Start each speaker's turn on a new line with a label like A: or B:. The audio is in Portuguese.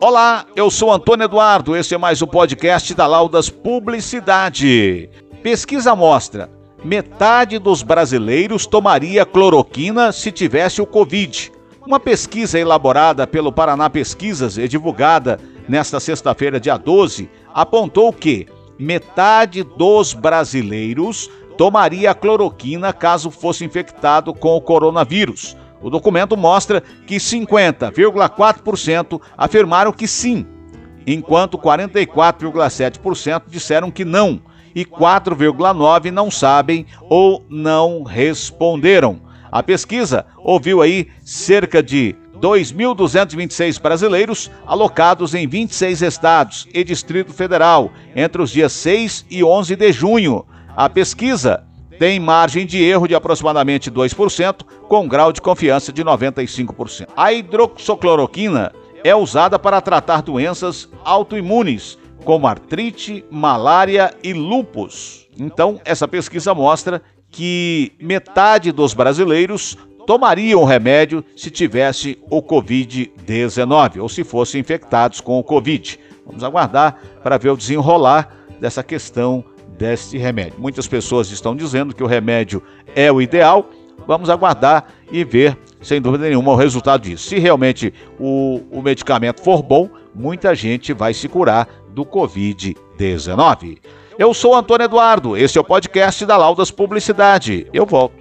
A: Olá, eu sou Antônio Eduardo. Este é mais um podcast da Laudas Publicidade. Pesquisa mostra: metade dos brasileiros tomaria cloroquina se tivesse o Covid. Uma pesquisa elaborada pelo Paraná Pesquisas e divulgada nesta sexta-feira, dia 12, apontou que metade dos brasileiros tomaria cloroquina caso fosse infectado com o coronavírus. O documento mostra que 50,4% afirmaram que sim, enquanto 44,7% disseram que não e 4,9% não sabem ou não responderam. A pesquisa ouviu aí cerca de 2.226 brasileiros alocados em 26 estados e Distrito Federal entre os dias 6 e 11 de junho. A pesquisa tem margem de erro de aproximadamente 2%, com grau de confiança de 95%. A hidroxocloroquina é usada para tratar doenças autoimunes, como artrite, malária e lúpus. Então, essa pesquisa mostra que metade dos brasileiros tomariam remédio se tivesse o Covid-19 ou se fossem infectados com o Covid. Vamos aguardar para ver o desenrolar dessa questão deste remédio. Muitas pessoas estão dizendo que o remédio é o ideal. Vamos aguardar e ver, sem dúvida nenhuma, o resultado disso. Se realmente o, o medicamento for bom, muita gente vai se curar do Covid-19. Eu sou Antônio Eduardo, este é o podcast da Laudas Publicidade. Eu volto.